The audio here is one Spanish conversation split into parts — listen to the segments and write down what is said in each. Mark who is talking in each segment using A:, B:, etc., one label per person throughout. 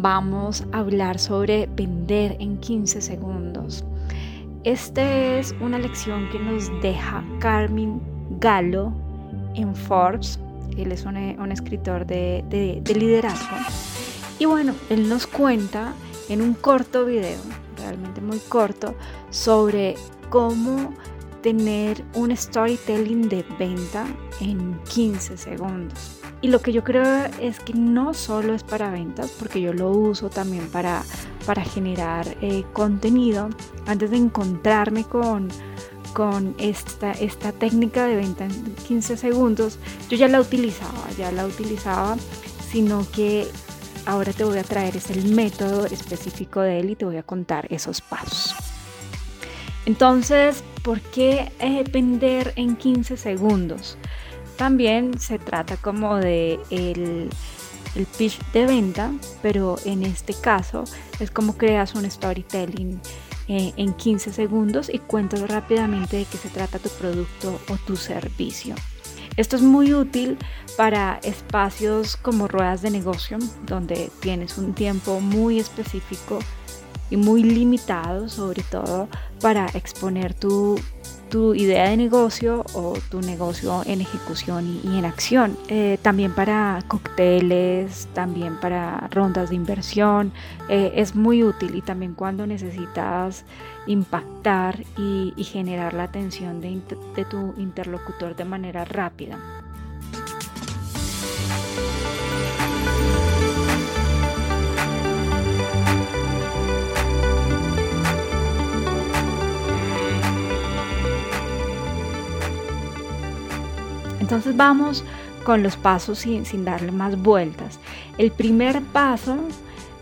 A: Vamos a hablar sobre vender en 15 segundos. Esta es una lección que nos deja Carmen Galo en Forbes. Él es un, escritor de, de liderazgo. Y bueno, él nos cuenta en un corto video, realmente muy corto, sobre cómo tener un storytelling de venta en 15 segundos. Y lo que yo creo es que no solo es para ventas, porque yo lo uso también para, para generar eh, contenido. Antes de encontrarme con, con esta, esta técnica de venta en 15 segundos, yo ya la utilizaba, ya la utilizaba, sino que ahora te voy a traer es el método específico de él y te voy a contar esos pasos. Entonces, ¿por qué eh, vender en 15 segundos? También se trata como de el, pitch de venta, pero en este caso es como creas un storytelling eh, en 15 segundos y cuentas rápidamente de qué se trata tu producto o tu servicio. Esto es muy útil para espacios como ruedas de negocio, donde tienes un tiempo muy específico y muy limitado, sobre todo para exponer tu tu idea de negocio o tu negocio en ejecución y, en acción. Eh, también para cócteles, también para rondas de inversión, eh, es muy útil y también cuando necesitas impactar y, generar la atención de tu interlocutor de manera rápida. Entonces vamos con los pasos sin, darle más vueltas. El primer paso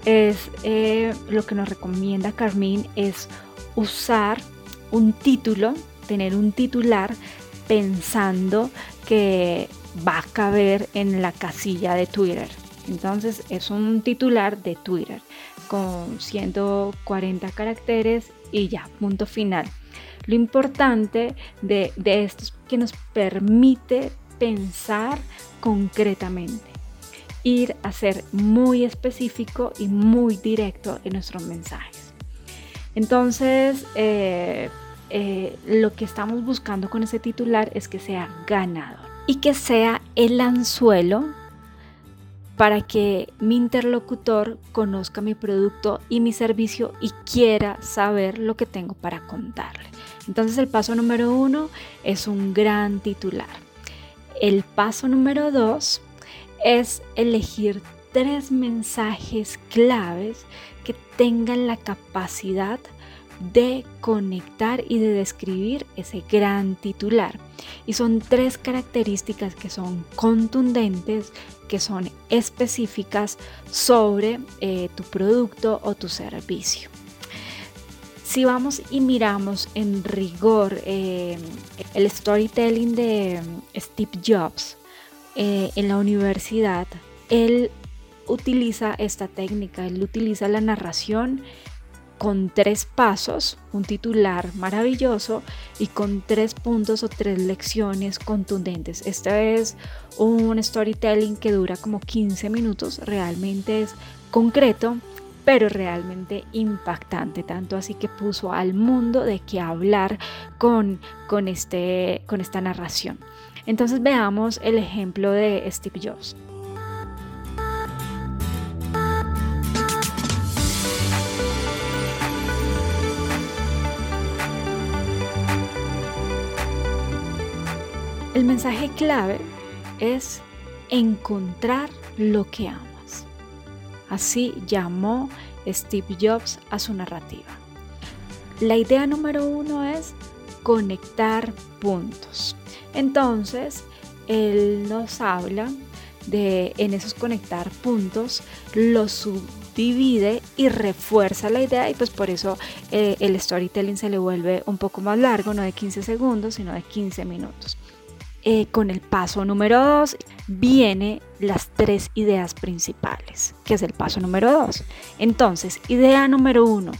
A: es eh, lo que nos recomienda Carmín es usar un título, tener un titular pensando que va a caber en la casilla de Twitter. Entonces es un titular de Twitter con 140 caracteres y ya, punto final. Lo importante de, esto es que nos permite pensar concretamente, ir a ser muy específico y muy directo en nuestros mensajes. Entonces, eh, eh, lo que estamos buscando con ese titular es que sea ganador y que sea el anzuelo para que mi interlocutor conozca mi producto y mi servicio y quiera saber lo que tengo para contarle. Entonces el paso número uno es un gran titular. El paso número dos es elegir tres mensajes claves que tengan la capacidad de conectar y de describir ese gran titular. Y son tres características que son contundentes, que son específicas sobre eh, tu producto o tu servicio. Si vamos y miramos en rigor eh, el storytelling de mm, Steve Jobs eh, en la universidad, él utiliza esta técnica, él utiliza la narración con tres pasos, un titular maravilloso y con tres puntos o tres lecciones contundentes. Este es un storytelling que dura como 15 minutos, realmente es concreto, pero realmente impactante, tanto así que puso al mundo de qué hablar con, con, este, con esta narración. Entonces veamos el ejemplo de Steve Jobs. El mensaje clave es encontrar lo que amas. Así llamó Steve Jobs a su narrativa. La idea número uno es conectar puntos. Entonces, él nos habla de en esos conectar puntos, los subdivide y refuerza la idea y pues por eso eh, el storytelling se le vuelve un poco más largo, no de 15 segundos, sino de 15 minutos. Eh, con el paso número 2 viene las tres ideas principales, que es el paso número 2. Entonces, idea número 1,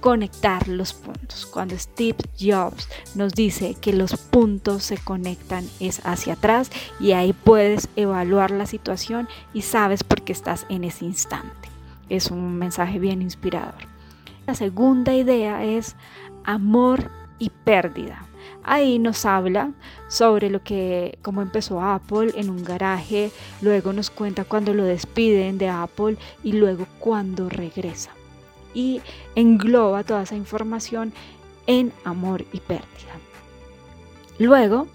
A: conectar los puntos. Cuando Steve Jobs nos dice que los puntos se conectan es hacia atrás y ahí puedes evaluar la situación y sabes por qué estás en ese instante. Es un mensaje bien inspirador. La segunda idea es amor y pérdida. Ahí nos habla sobre lo que, cómo empezó Apple en un garaje, luego nos cuenta cuando lo despiden de Apple y luego cuando regresa. Y engloba toda esa información en amor y pérdida. Luego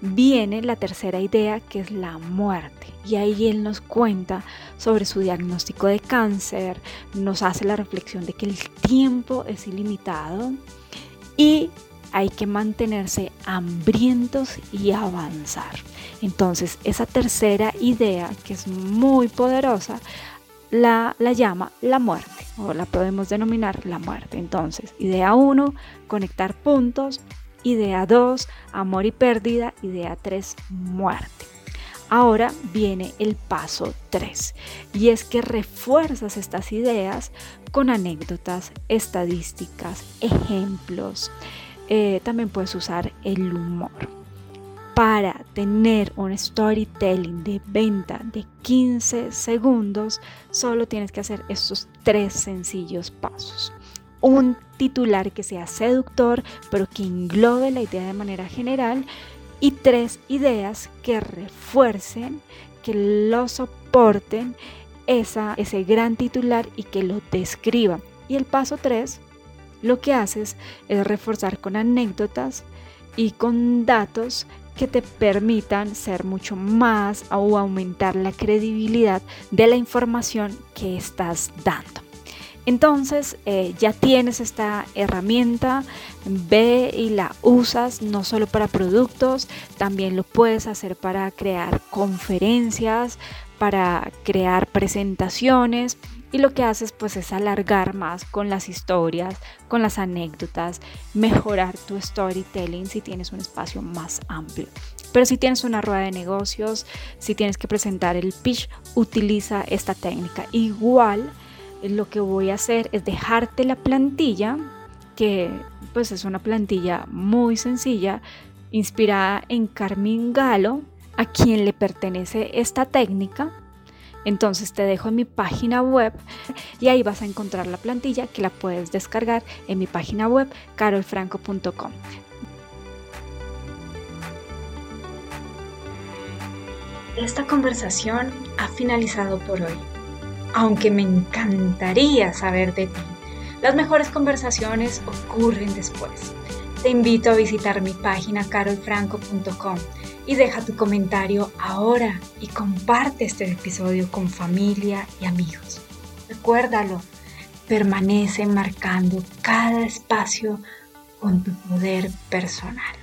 A: viene la tercera idea que es la muerte. Y ahí él nos cuenta sobre su diagnóstico de cáncer, nos hace la reflexión de que el tiempo es ilimitado y hay que mantenerse hambrientos y avanzar. Entonces, esa tercera idea, que es muy poderosa, la, la, llama la muerte, o la podemos denominar la muerte. Entonces, idea 1, conectar puntos. Idea 2, amor y pérdida. Idea 3, muerte. Ahora viene el paso 3 y es que refuerzas estas ideas con anécdotas, estadísticas, ejemplos, eh, también puedes usar el humor. Para tener un storytelling de venta de 15 segundos, solo tienes que hacer estos tres sencillos pasos. Un titular que sea seductor, pero que englobe la idea de manera general. Y tres ideas que refuercen, que lo soporten esa, ese gran titular y que lo describan. Y el paso 3 lo que haces es reforzar con anécdotas y con datos que te permitan ser mucho más o aumentar la credibilidad de la información que estás dando. Entonces eh, ya tienes esta herramienta, ve y la usas no solo para productos, también lo puedes hacer para crear conferencias, para crear presentaciones y lo que haces pues es alargar más con las historias, con las anécdotas, mejorar tu storytelling si tienes un espacio más amplio. Pero si tienes una rueda de negocios, si tienes que presentar el pitch, utiliza esta técnica. Igual lo que voy a hacer es dejarte la plantilla, que pues es una plantilla muy sencilla, inspirada en Carmín Galo, a quien le pertenece esta técnica entonces te dejo en mi página web y ahí vas a encontrar la plantilla que la puedes descargar en mi página web carolfranco.com. Esta conversación ha finalizado por hoy, aunque me encantaría saber de ti. Las mejores conversaciones ocurren después. Te invito a visitar mi página carolfranco.com y deja tu comentario ahora y comparte este episodio con familia y amigos. Recuérdalo, permanece marcando cada espacio con tu poder personal.